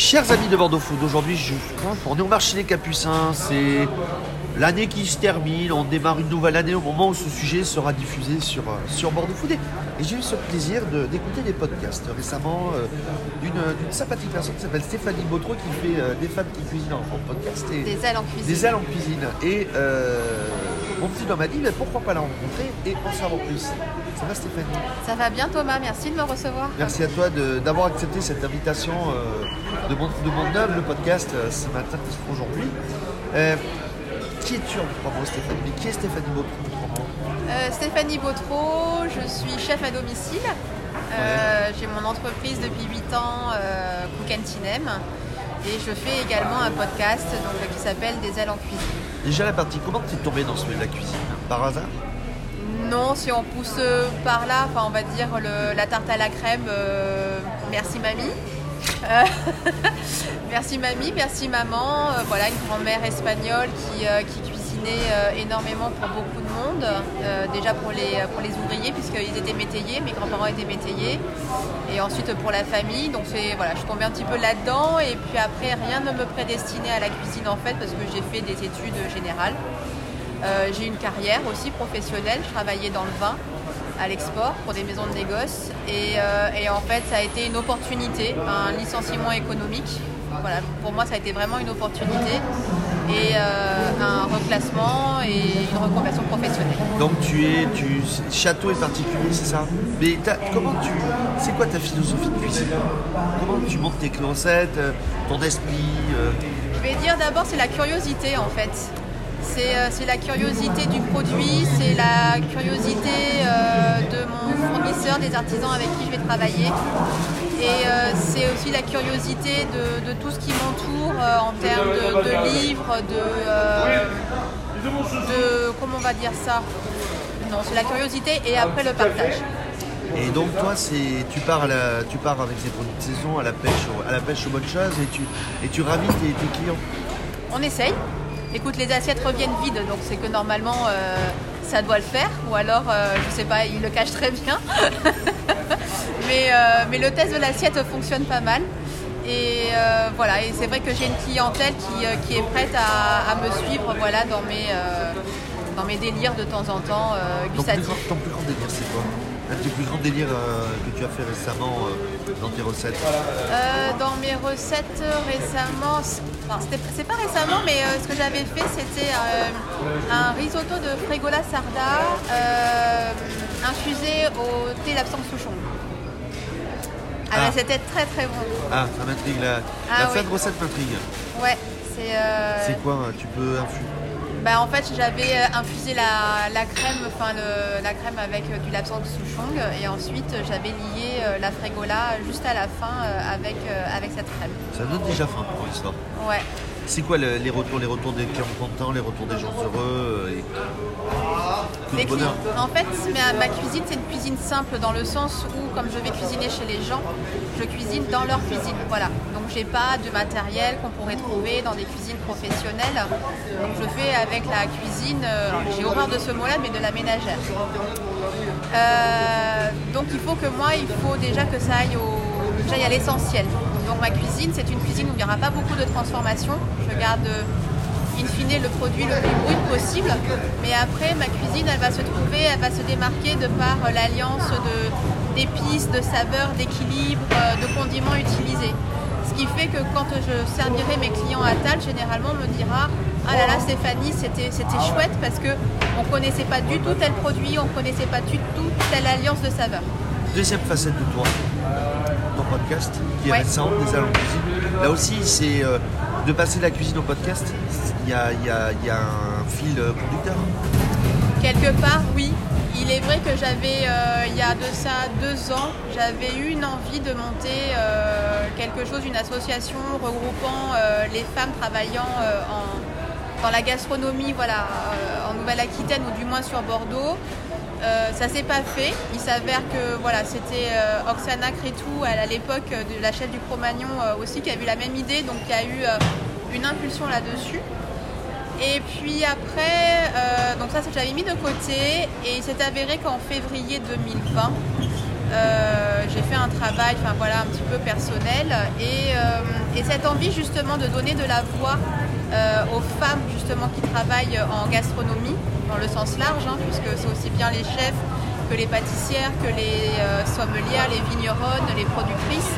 Chers amis de Bordeaux Food, aujourd'hui je, on est au marché des Capucins, c'est l'année qui se termine, on démarre une nouvelle année au moment où ce sujet sera diffusé sur, euh, sur Bordeaux Food. Et j'ai eu ce plaisir de- d'écouter des podcasts récemment euh, d'une d'une sympathique personne qui s'appelle Stéphanie Bautreau qui fait euh, des femmes qui cuisinent en, en podcast et Des ailes en cuisine. des ailes en cuisine. Et euh, mon petit homme m'a dit mais pourquoi pas la rencontrer et en savoir plus. Ça va Stéphanie? Ça va bien Thomas, merci de me recevoir. Merci à toi de- d'avoir accepté cette invitation euh, de, mon, de mon humble podcast euh, ce matin, aujourd'hui. Euh, qui es-tu en trois Stéphanie? Mais qui est Stéphanie Bautreau Euh, Stéphanie Bautreau, je suis chef à domicile. Euh, J'ai mon entreprise depuis 8 ans, euh, Cook and Tinem. Et je fais également un podcast donc, qui s'appelle Des ailes en cuisine. Déjà la partie, comment tu es tombé dans ce milieu de la cuisine? Par hasard? Non, si on pousse par là, enfin on va dire le- la tarte à la crème, merci mamie. Euh, merci mamie, merci maman. Euh, voilà, une grand-mère espagnole qui, euh, qui cuisinait énormément pour beaucoup de monde. Déjà pour les, pour les ouvriers, puisqu'ils étaient métayers, mes grands-parents étaient métayers. Et ensuite pour la famille. Donc voilà, je suis tombée un petit peu là-dedans. Et puis après, rien ne me prédestinait à la cuisine en fait, parce que j'ai fait des études générales. J'ai une carrière aussi professionnelle, je travaillais dans le vin à l'export pour des maisons de négoce et, euh, et en fait ça a été une opportunité, un licenciement économique. Voilà, pour moi ça a été vraiment une opportunité et euh, un reclassement et une reconversion professionnelle. Donc tu es, tu, château est particulier, c'est ça? Mais comment tu, c'est quoi ta philosophie de cuisine? Comment tu montes tes recettes, euh, ton esprit Je vais dire d'abord c'est la curiosité en fait. C'est euh, c'est la curiosité du produit, c'est la curiosité euh, de mon fournisseur, des artisans avec qui je vais travailler. Et euh, c'est aussi la curiosité de, de tout ce qui m'entoure en termes de, de livres, de, de- Comment on va dire ça? Non, c'est la curiosité et après le partage. Et donc toi, c'est tu pars, à la- tu pars avec ces produits de saison à la pêche, à la pêche aux bonnes choses et tu, et tu ravis tes, tes clients? On essaye. Écoute, les assiettes reviennent vides, donc c'est que normalement euh, ça doit le faire. Ou alors, euh, je sais pas, ils le cachent très bien. mais, euh, mais le test de l'assiette fonctionne pas mal. Et euh, voilà, et c'est vrai que j'ai une clientèle qui, qui est prête à, à me suivre voilà, dans, mes, dans mes délires de temps en temps Ton plus, grand, gustatifs. ton plus grand délire, c'est quoi? Un de tes plus grands délires euh, que tu as fait récemment euh, dans tes recettes Euh, dans mes recettes récemment, c'est- enfin, c'est pas récemment, mais ce que j'avais fait, c'était un risotto de fregola sarda infusé au thé l'absence souchon. Ah, Ah. c'était très très bon. Ah, ça m'intrigue. La, Ah, la fin de recette m'intrigue. Ouais, c'est. euh, C'est quoi hein, Tu peux infuser bah, en fait, j'avais euh, infusé la, la crème, enfin la crème avec euh, du lapsang souchong, et ensuite j'avais lié euh, la fregola juste à la fin avec, avec cette crème. Ça donne déjà faim pour l'histoire. Ouais. C'est quoi le- les retours Les retours des clients contents, les retours des gens heureux et... Bonheur. En fait, ma, ma cuisine, c'est une cuisine simple dans le sens où, comme je vais cuisiner chez les gens, je cuisine dans leur cuisine. Voilà. Donc, j'ai pas de matériel qu'on pourrait trouver dans des cuisines professionnelles. Donc, je fais avec la cuisine, euh, j'ai horreur de ce mot-là, mais de la ménagère. Euh, donc, il faut que moi, il faut déjà que ça aille, au, j'aille à l'essentiel. Donc, ma cuisine, c'est une cuisine où il n'y aura pas beaucoup de transformation. Je garde. In fine le produit le plus brut possible. Mais après, ma cuisine, elle va se trouver, elle va se démarquer de par euh, l'alliance de- d'épices, de saveurs, d'équilibre, euh, de condiments utilisés. Ce qui fait que quand je servirai mes clients à table, généralement, on me dira Ah là là, Stéphanie, c'était chouette parce que on connaissait pas du tout tel produit, on connaissait pas du tout telle alliance de saveurs. Deuxième facette de toi, ton podcast, qui est Ouais. récent, des de cuisine. Là aussi, c'est euh, de passer de la cuisine au podcast. Il y a, un fil euh, conducteur. Quelque part, oui. Il est vrai que j'avais, euh, il y a de ça deux ans, j'avais eu une envie de monter euh, quelque chose, une association regroupant les femmes travaillant dans la gastronomie voilà, en Nouvelle-Aquitaine ou du moins sur Bordeaux. Euh, ça s'est pas fait. Il s'avère que voilà, c'était euh, Oksana Crétou à l'époque euh, de la chef du Cro-Magnon euh, aussi qui a eu la même idée, donc il y a eu une impulsion là-dessus. Et puis après, donc ça j'avais mis de côté et il s'est avéré qu'en février 2020, euh, j'ai fait un travail, enfin voilà, un petit peu personnel et, euh, et cette envie justement de donner de la voix euh, aux femmes justement qui travaillent en gastronomie, dans le sens large, hein, puisque c'est aussi bien les chefs que les pâtissières, que les sommelières, les vigneronnes, les productrices.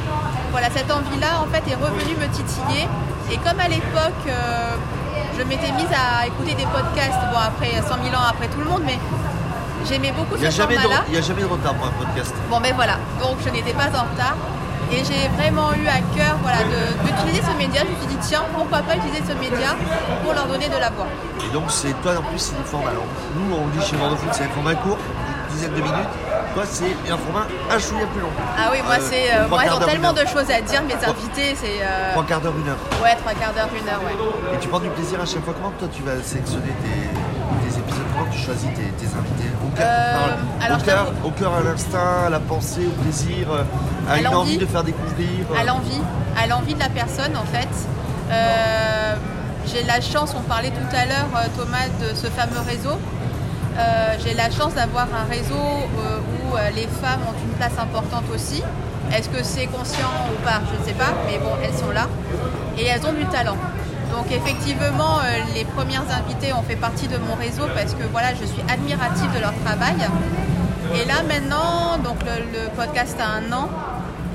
Voilà, cette envie-là en fait est revenue me titiller. Et comme à l'époque, je m'étais mise à écouter des podcasts, bon après 100 000 ans après tout le monde, mais j'aimais beaucoup n'y ce format-là. il y a jamais de retard pour un podcast. Bon ben voilà, donc je n'étais pas en retard. Et j'ai vraiment eu à cœur voilà, d'utiliser ce média. Je me suis dit, tiens, pourquoi pas utiliser ce média pour leur donner de la voix. Et donc, c'est toi en plus, c'est formats. Alors, nous, on dit chez Bordeaux Foot, c'est un format court, une dizaine de minutes. Toi, c'est un format un chouïa plus long. Ah oui, moi, Euh, c'est, euh, moi ils ont tellement de choses à dire, mes invités, c'est... euh, Trois quarts d'heure, une heure. Ouais, trois quarts d'heure, une heure, ouais. Et tu prends du plaisir à chaque fois. Comment toi, tu vas sélectionner tes, tes Comment tu choisis tes, tes invités Au cœur, Euh, alors, au, cœur, t'avoue- au cœur, à l'instinct, à la pensée, au plaisir, euh, à, À une envie de faire découvrir. euh, à l'envie, à l'envie de la personne en fait. Euh, j'ai la chance, on parlait tout à l'heure Thomas de ce fameux réseau. Euh, j'ai la chance d'avoir un réseau où les femmes ont une place importante aussi. Est-ce que c'est conscient ou pas? Je ne sais pas, mais bon, elles sont là et elles ont du talent. Donc effectivement, euh, les premières invitées ont fait partie de mon réseau parce que voilà, je suis admirative de leur travail. Et là maintenant, donc le, le podcast a un an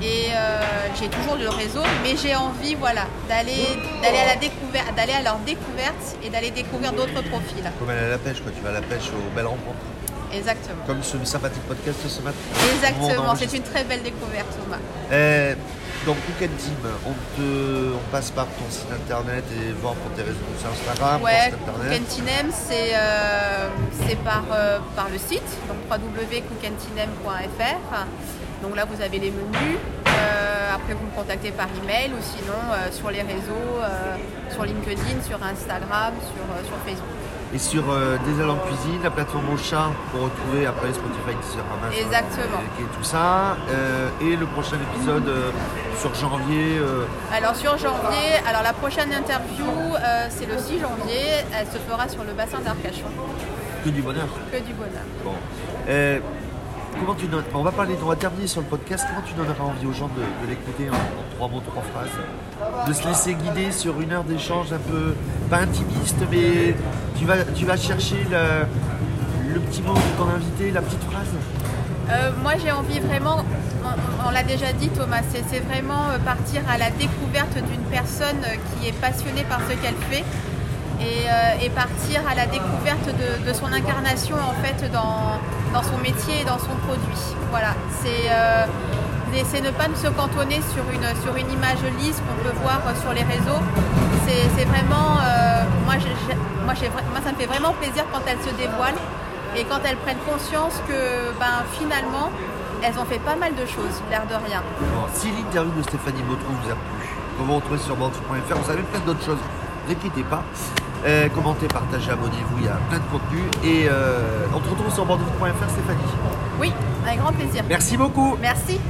et euh, j'ai toujours le réseau, mais j'ai envie voilà d'aller d'aller à la découverte, d'aller à leur découverte et d'aller découvrir d'autres profils. Comme aller à la pêche, quoi. Tu vas à la pêche aux belles rencontres. Exactement. Comme ce sympathique podcast ce matin. Exactement, c'est une très belle découverte Thomas. Euh, donc, Weekend Team, on, te, on passe par ton site internet et voir pour tes réseaux sur Instagram, Ouais. Cookentinem, c'est euh, c'est par, euh, par le site, donc www.cookentinem.fr. Donc là, vous avez les menus. Euh, après, vous me contactez par email ou sinon euh, sur les réseaux, euh, sur LinkedIn, sur Instagram, sur, euh, sur Facebook. Et sur euh, Des ailes en cuisine, la plateforme au chat pour retrouver après Spotify, Deezer, Amazon, Exactement. Et, et tout ça. Euh, et le prochain épisode euh, sur janvier. Alors sur janvier, alors la prochaine interview, c'est le 6 janvier. Elle se fera sur le bassin d'Arcachon. que du bonheur. Que du bonheur. Bon. Comment tu donnes On va parler, on va terminer sur le podcast. Comment tu donneras envie aux gens de, l'écouter en, trois mots, trois phrases De se laisser guider sur une heure d'échange un peu, pas intimiste, mais tu vas, chercher le, petit mot de ton invité, la petite phrase. Euh, moi, j'ai envie vraiment, on, l'a déjà dit Thomas, c'est c'est vraiment euh, partir à la découverte d'une personne euh, qui est passionnée par ce qu'elle fait et, euh, et partir à la découverte de, son incarnation en fait dans, son métier et dans son produit. Voilà, c'est euh, ne pas se cantonner sur une, image lisse qu'on peut voir sur les réseaux. C'est vraiment, euh, moi, ça me fait vraiment plaisir quand elles se dévoilent et quand elles prennent conscience que ben, finalement, elles ont fait pas mal de choses, l'air de rien. Si l'interview de Stéphanie Bautreau vous a plu, vous vous retrouvez sur bordeaux.fr, vous avez plein d'autres choses, ne inquiétez pas. Euh, commentez, partagez, abonnez-vous, il y a plein de contenu. Et euh, on se retrouve sur bordeaux.fr Stéphanie. Oui, avec grand plaisir. Merci beaucoup Merci.